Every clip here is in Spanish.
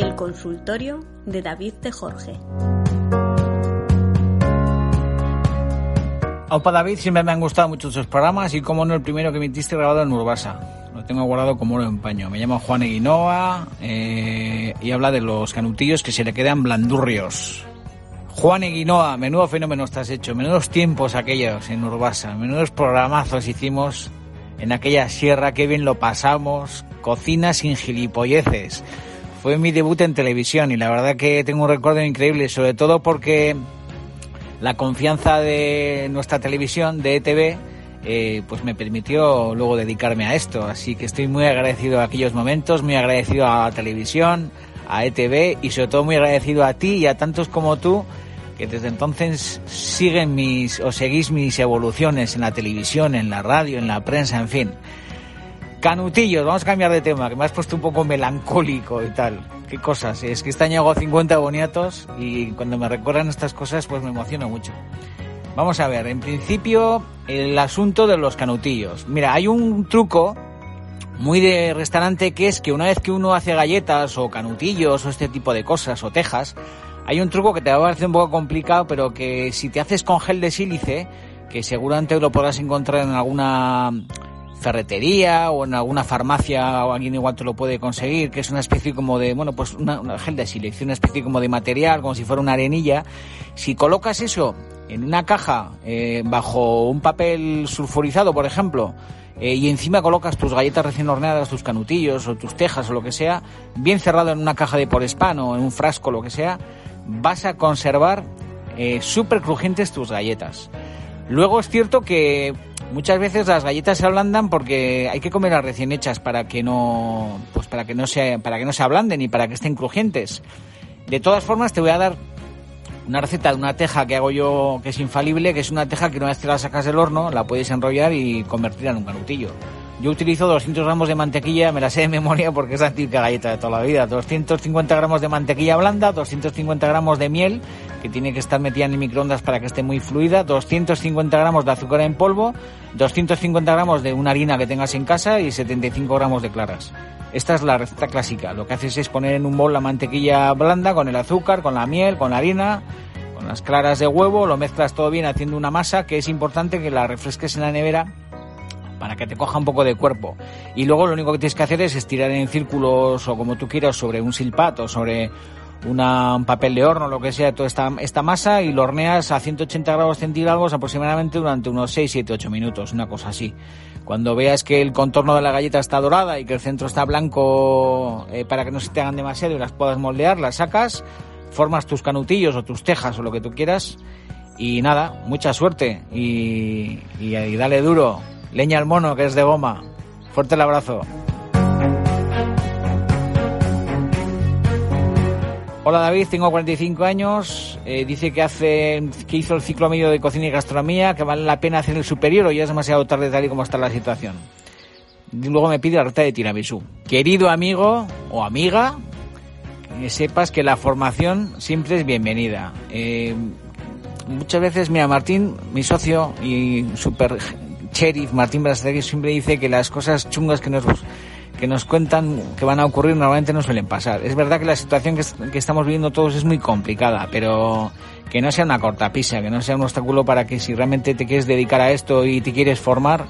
El consultorio de David de Jorge. Opa David, siempre me han gustado mucho tus programas y como no el primero que emitiste grabado en Urbasa. Lo tengo guardado como oro en paño. Me llamo Juan Eguinoa eh, y habla de los canutillos que se le quedan blandurrios. Juan Eguinoa, menudo fenómeno estás hecho, menudos tiempos aquellos en Urbasa, menudos programazos hicimos en aquella sierra, qué bien lo pasamos, cocina sin gilipolleces. Fue mi debut en televisión y la verdad que tengo un recuerdo increíble, sobre todo porque la confianza de nuestra televisión, de ETV, eh, pues me permitió luego dedicarme a esto. Así que estoy muy agradecido a aquellos momentos, muy agradecido a la televisión, a ETV y sobre todo muy agradecido a ti y a tantos como tú que desde entonces siguen mis o seguís mis evoluciones en la televisión, en la radio, en la prensa, en fin. Canutillos, vamos a cambiar de tema, que me has puesto un poco melancólico y tal. Qué cosas, es que este año hago 50 boniatos y cuando me recuerdan estas cosas pues me emociono mucho. Vamos a ver, en principio el asunto de los canutillos. Mira, hay un truco muy de restaurante que es que una vez que uno hace galletas o canutillos o este tipo de cosas o tejas, hay un truco que te va a parecer un poco complicado, pero que si te haces con gel de sílice, que seguramente lo podrás encontrar en alguna ferretería o en alguna farmacia o alguien igual te lo puede conseguir, que es una especie como de, bueno, pues una, gel de una especie como de material, como si fuera una arenilla. Si colocas eso en una caja eh, bajo un papel sulfurizado, por ejemplo, eh, y encima colocas tus galletas recién horneadas, tus canutillos o tus tejas o lo que sea, bien cerrado en una caja de por o en un frasco, lo que sea, vas a conservar eh, súper crujientes tus galletas. Luego es cierto que muchas veces las galletas se ablandan porque hay que comerlas recién hechas para que no, pues para que no se, para que no se ablanden y para que estén crujientes. De todas formas, te voy a dar una receta de una teja que hago yo que es infalible, que es una teja que una vez que la sacas del horno la puedes enrollar y convertirla en un canutillo. Yo utilizo 200 gramos de mantequilla, me la sé de memoria porque es la típica galleta de toda la vida. 250 gramos de mantequilla blanda, 250 gramos de miel, que tiene que estar metida en el microondas para que esté muy fluida, 250 gramos de azúcar en polvo, 250 gramos de una harina que tengas en casa y 75 gramos de claras. Esta es la receta clásica. Lo que haces es poner en un bol la mantequilla blanda con el azúcar, con la miel, con la harina, con las claras de huevo, lo mezclas todo bien haciendo una masa que es importante que la refresques en la nevera para que te coja un poco de cuerpo. Y luego lo único que tienes que hacer es estirar en círculos o como tú quieras sobre un silpat o sobre un papel de horno, lo que sea, toda esta, masa y lo horneas a 180 grados centígrados aproximadamente durante unos 6, 7, 8 minutos, una cosa así. Cuando veas que el contorno de la galleta está dorada y que el centro está blanco eh, para que no se te hagan demasiado y las puedas moldear, las sacas, formas tus canutillos o tus tejas o lo que tú quieras y nada, mucha suerte y, y dale duro. Leña al mono, que es de goma. Fuerte el abrazo. Hola David, tengo 45 años. Eh, dice que hace que hizo el ciclo medio de cocina y gastronomía, que vale la pena hacer el superior o ya es demasiado tarde tal y como está la situación. luego me pide la receta de tiramisú. Querido amigo o amiga, que sepas que la formación siempre es bienvenida. Eh, muchas veces, mira, Martín, mi socio y super sheriff Martín Brastegui siempre dice que las cosas chungas que nos que nos cuentan que van a ocurrir normalmente no suelen pasar. Es verdad que la situación que, estamos viviendo todos es muy complicada, pero que no sea una cortapisa, que no sea un obstáculo para que si realmente te quieres dedicar a esto y te quieres formar,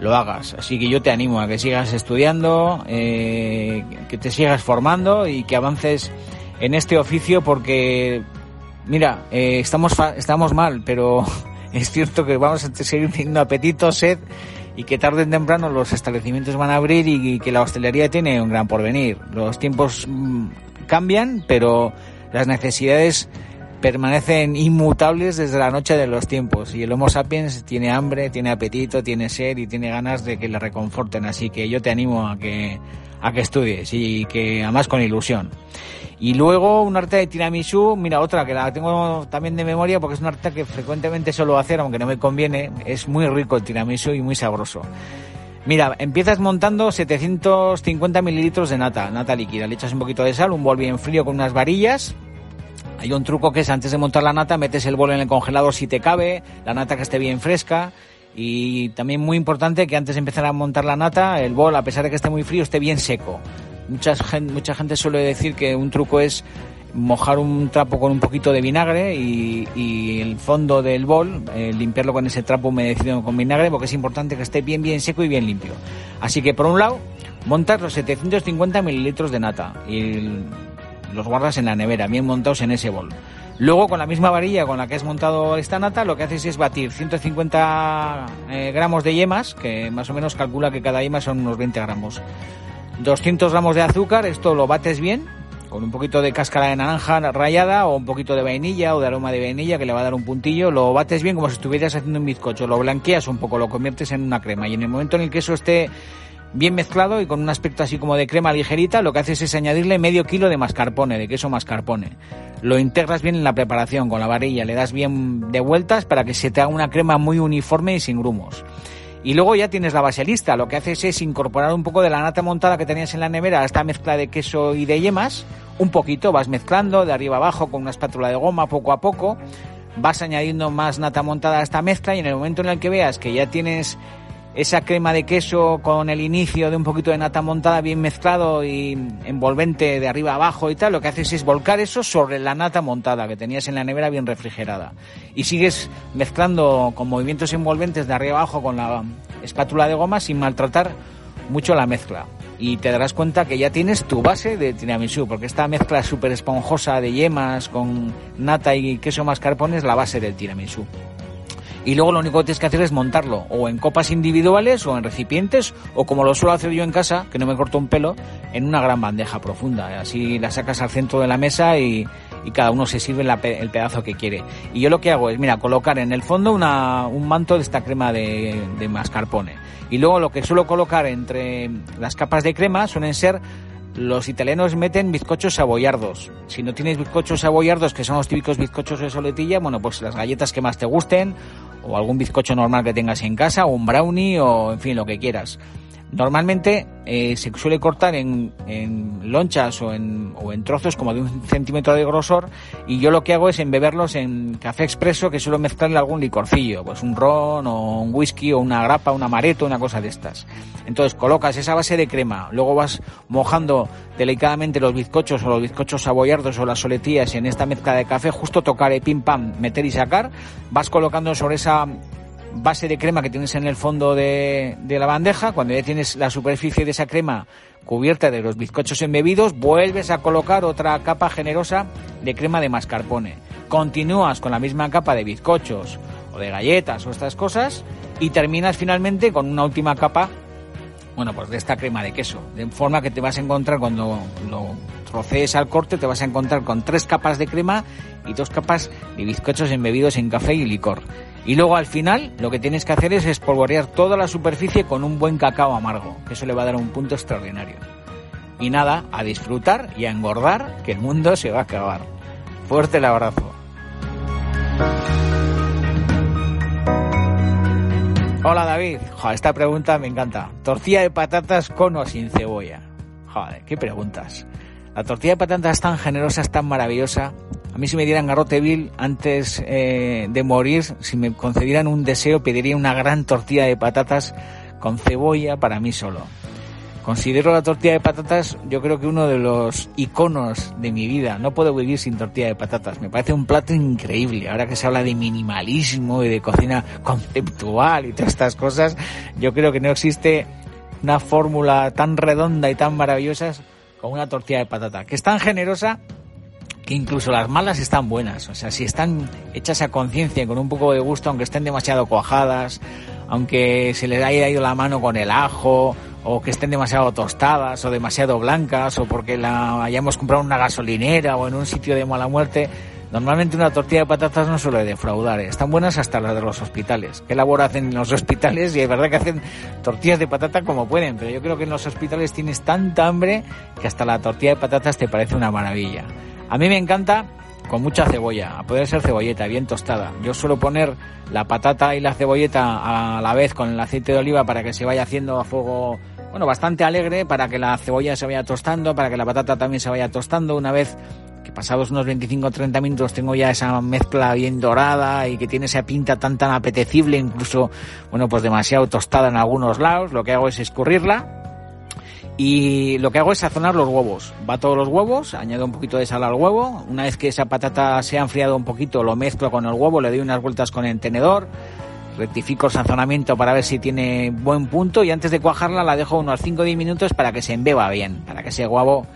lo hagas. Así que yo te animo a que sigas estudiando, eh, que te sigas formando y que avances en este oficio porque, mira, eh, estamos, estamos mal, pero es cierto que vamos a seguir teniendo apetito, sed y que tarde o temprano los establecimientos van a abrir y que la hostelería tiene un gran porvenir. Los tiempos mm, cambian, pero las necesidades permanecen inmutables desde la noche de los tiempos y el Homo sapiens tiene hambre, tiene apetito, tiene sed y tiene ganas de que le reconforten, así que yo te animo a que a que estudies y que además con ilusión. Y luego una arte de tiramisú, mira otra que la tengo también de memoria porque es una arte que frecuentemente suelo hacer, aunque no me conviene, es muy rico el tiramisú y muy sabroso. Mira, empiezas montando 750 mililitros de nata, nata líquida. Le echas un poquito de sal, un bol bien frío con unas varillas. Hay un truco que es antes de montar la nata, metes el bol en el congelador si te cabe, la nata que esté bien fresca. Y también muy importante que antes de empezar a montar la nata, el bol, a pesar de que esté muy frío, esté bien seco mucha gente, suele decir que un truco es mojar un trapo con un poquito de vinagre y, el fondo del bol, eh, limpiarlo con ese trapo humedecido con vinagre, porque es importante que esté bien, bien seco y bien limpio. Así que por un lado, montas los 750 mililitros de nata los guardas en la nevera, bien montados en ese bol. Luego, con la misma varilla con la que has montado esta nata, lo que haces es batir 150 eh, gramos de yemas, que más o menos calcula que cada yema son unos 20 gramos. 200 gramos de azúcar, esto lo bates bien, con un poquito de cáscara de naranja rayada o un poquito de vainilla o de aroma de vainilla que le va a dar un puntillo, lo bates bien como si estuvieras haciendo un bizcocho, lo blanqueas un poco, lo conviertes en una crema y en el momento en el que eso esté bien mezclado y con un aspecto así como de crema ligerita, lo que haces es añadirle medio kilo de mascarpone, de queso mascarpone. Lo integras bien en la preparación con la varilla, le das bien de vueltas para que se te haga una crema muy uniforme y sin grumos. Y luego ya tienes la base lista. Lo que haces es incorporar un poco de la nata montada que tenías en la nevera a esta mezcla de queso y de yemas. Un poquito, vas mezclando de arriba abajo con una espátula de goma poco a poco. Vas añadiendo más nata montada a esta mezcla y en el momento en el que veas que ya tienes esa crema de queso con el inicio de un poquito de nata montada bien mezclado y envolvente de arriba abajo y tal, lo que haces es volcar eso sobre la nata montada que tenías en la nevera bien refrigerada. Y sigues mezclando con movimientos envolventes de arriba abajo con la espátula de goma sin maltratar mucho la mezcla. Y te darás cuenta que ya tienes tu base de tiramisú, porque esta mezcla súper esponjosa de yemas con nata y queso mascarpone es la base del tiramisú y luego lo único que tienes que hacer es montarlo o en copas individuales o en recipientes o como lo suelo hacer yo en casa, que no me corto un pelo, en una gran bandeja profunda. Así la sacas al centro de la mesa y, cada uno se sirve el pedazo que quiere. Y yo lo que hago es, mira, colocar en el fondo una, un manto de esta crema de mascarpone. Y luego lo que suelo colocar entre las capas de crema suelen ser los italianos meten bizcochos saboyardos. Si no tienes bizcochos saboyardos, que son los típicos bizcochos de soletilla, bueno, pues las galletas que más te gusten, o algún bizcocho normal que tengas en casa, o un brownie, o en fin, lo que quieras. Normalmente eh, se suele cortar en, lonchas o en, trozos como de un centímetro de grosor y yo lo que hago es embeberlos en café expreso que suelo mezclarle algún licorcillo, pues un ron o un whisky o una grapa, un amaretto, una cosa de estas. Entonces colocas esa base de crema, luego vas mojando delicadamente los bizcochos o los bizcochos saboyardos o las soletillas en esta mezcla de café, justo tocar el pim pam, meter y sacar, vas colocando sobre esa base de crema que tienes en el fondo de, la bandeja, cuando ya tienes la superficie de esa crema cubierta de los bizcochos embebidos, vuelves a colocar otra capa generosa de crema de mascarpone. Continúas con la misma capa de bizcochos o de galletas o estas cosas y terminas finalmente con una última capa, bueno, pues de esta crema de queso. De forma que te vas a encontrar cuando lo trocees al corte, te vas a encontrar con tres capas de crema y dos capas de bizcochos embebidos en café y licor. Y luego al final lo que tienes que hacer es espolvorear toda la superficie con un buen cacao amargo, que eso le va a dar un punto extraordinario. Y nada, a disfrutar y a engordar, que el mundo se va a acabar. Fuerte el abrazo. Hola David, esta pregunta me encanta. ¿Tortilla de patatas con o sin cebolla? Joder, qué preguntas. La tortilla de patatas es tan generosa, es tan maravillosa. A mí si me dieran garrote vil antes eh, de morir, si me concedieran un deseo, pediría una gran tortilla de patatas con cebolla para mí solo. Considero la tortilla de patatas, yo creo que uno de los iconos de mi vida. No puedo vivir sin tortilla de patatas. Me parece un plato increíble. Ahora que se habla de minimalismo y de cocina conceptual y todas estas cosas, yo creo que no existe una fórmula tan redonda y tan maravillosa con una tortilla de patata, que es tan generosa incluso las malas están buenas. O sea, si están hechas a conciencia, con un poco de gusto, aunque estén demasiado cuajadas, aunque se les haya ido la mano con el ajo, o que estén demasiado tostadas, o demasiado blancas, o porque la hayamos comprado en una gasolinera o en un sitio de mala muerte. Normalmente una tortilla de patatas no suele defraudar, ¿eh? están buenas hasta las de los hospitales. ¿Qué labor hacen en los hospitales? Y es verdad que hacen tortillas de patata como pueden, pero yo creo que en los hospitales tienes tanta hambre que hasta la tortilla de patatas te parece una maravilla. A mí me encanta con mucha cebolla, a poder ser cebolleta, bien tostada. Yo suelo poner la patata y la cebolleta a la vez con el aceite de oliva para que se vaya haciendo a fuego, bueno, bastante alegre, para que la cebolla se vaya tostando, para que la patata también se vaya tostando. Una vez que pasados unos 25 o 30 minutos tengo ya esa mezcla bien dorada y que tiene esa pinta tan tan apetecible, incluso, bueno, pues demasiado tostada en algunos lados, lo que hago es escurrirla Y lo que hago es sazonar los huevos. Bato los huevos, añado un poquito de sal al huevo. Una vez que esa patata se ha enfriado un poquito, lo mezclo con el huevo, le doy unas vueltas con el tenedor. Rectifico el sazonamiento para ver si tiene buen punto y antes de cuajarla la dejo unos 5 o 10 minutos para que se embeba bien, para que ese huevo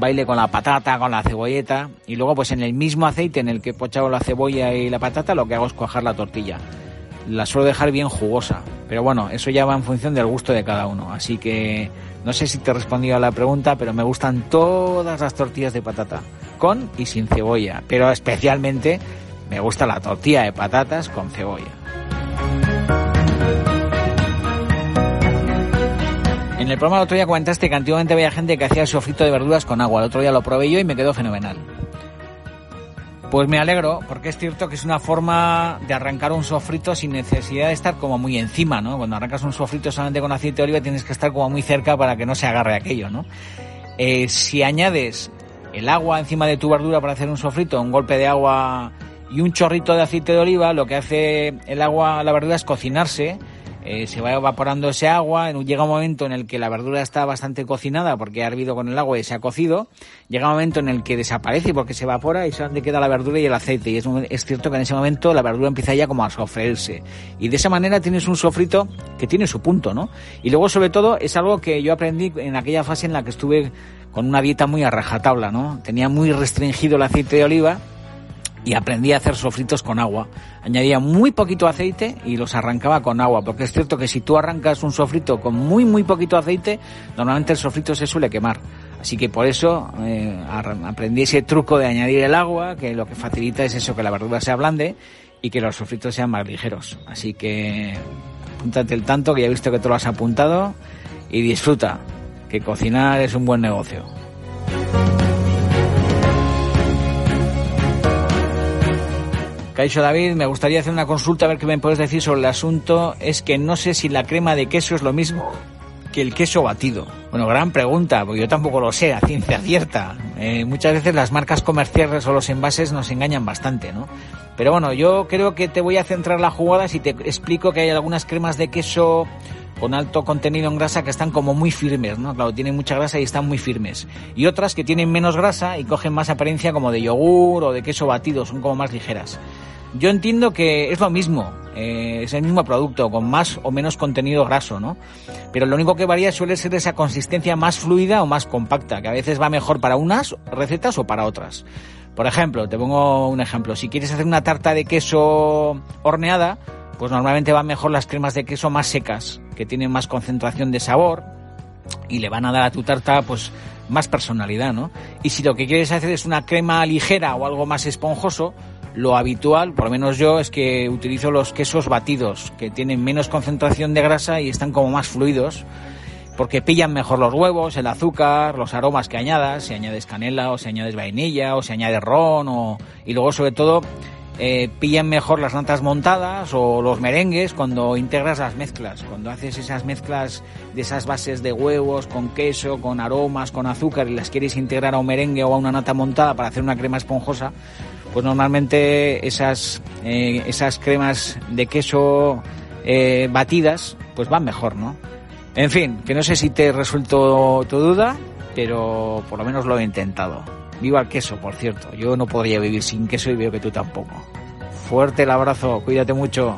baile con la patata, con la cebolleta y luego pues en el mismo aceite en el que he pochado la cebolla y la patata lo que hago es cuajar la tortilla. La suelo dejar bien jugosa, pero bueno, eso ya va en función del gusto de cada uno, así que no sé si te he respondido a la pregunta, pero me gustan todas las tortillas de patata, con y sin cebolla, pero especialmente me gusta la tortilla de patatas con cebolla. En el programa el otro día comentaste que antiguamente había gente que hacía sofrito de verduras con agua. El otro día lo probé yo y me quedó fenomenal. Pues me alegro, porque es cierto que es una forma de arrancar un sofrito sin necesidad de estar como muy encima, ¿no? Cuando arrancas un sofrito solamente con aceite de oliva tienes que estar como muy cerca para que no se agarre aquello, ¿no? Eh, si añades el agua encima de tu verdura para hacer un sofrito, un golpe de agua y un chorrito de aceite de oliva, lo que hace el agua, la verdura es cocinarse eh, se va evaporando ese agua, llega un momento en el que la verdura está bastante cocinada porque ha hervido con el agua y se ha cocido, llega un momento en el que desaparece porque se evapora y solamente queda la verdura y el aceite y es, es cierto que en ese momento la verdura empieza ya como a sofreírse y de esa manera tienes un sofrito que tiene su punto, ¿no? Y luego sobre todo es algo que yo aprendí en aquella fase en la que estuve con una dieta muy a rajatabla, ¿no? Tenía muy restringido el aceite de oliva y aprendí a hacer sofritos con agua. Añadía muy poquito aceite y los arrancaba con agua, porque es cierto que si tú arrancas un sofrito con muy muy poquito aceite, normalmente el sofrito se suele quemar. Así que por eso eh, aprendí ese truco de añadir el agua, que lo que facilita es eso, que la verdura se ablande y que los sofritos sean más ligeros. Así que apúntate el tanto, que ya he visto que te lo has apuntado, y disfruta, que cocinar es un buen negocio. Caixo David, me gustaría hacer una consulta a ver qué me puedes decir sobre el asunto. Es que no sé si la crema de queso es lo mismo que el queso batido. Bueno, gran pregunta, porque yo tampoco lo sé a ciencia cierta. Eh, muchas veces las marcas comerciales o los envases nos engañan bastante, ¿no? Pero bueno, yo creo que te voy a centrar la jugada si te explico que hay algunas cremas de queso con alto contenido en grasa que están como muy firmes, ¿no? Claro, tienen mucha grasa y están muy firmes. Y otras que tienen menos grasa y cogen más apariencia como de yogur o de queso batido, son como más ligeras. Yo entiendo que es lo mismo, eh, es el mismo producto, con más o menos contenido graso, ¿no? Pero lo único que varía suele ser esa consistencia más fluida o más compacta, que a veces va mejor para unas recetas o para otras. Por ejemplo, te pongo un ejemplo, si quieres hacer una tarta de queso horneada, pues normalmente van mejor las cremas de queso más secas, que tienen más concentración de sabor y le van a dar a tu tarta pues más personalidad, ¿no? Y si lo que quieres hacer es una crema ligera o algo más esponjoso, lo habitual, por lo menos yo, es que utilizo los quesos batidos, que tienen menos concentración de grasa y están como más fluidos, porque pillan mejor los huevos, el azúcar, los aromas que añadas, si añades canela o si añades vainilla o si añades ron, o... y luego sobre todo eh, pillan mejor las natas montadas o los merengues cuando integras las mezclas, cuando haces esas mezclas de esas bases de huevos con queso, con aromas, con azúcar y las quieres integrar a un merengue o a una nata montada para hacer una crema esponjosa, pues normalmente esas, eh, esas cremas de queso eh, batidas pues van mejor, ¿no? En fin, que no sé si te resuelto tu duda, pero por lo menos lo he intentado. Viva el queso, por cierto. Yo no podría vivir sin queso y veo que tú tampoco. Fuerte el abrazo, cuídate mucho.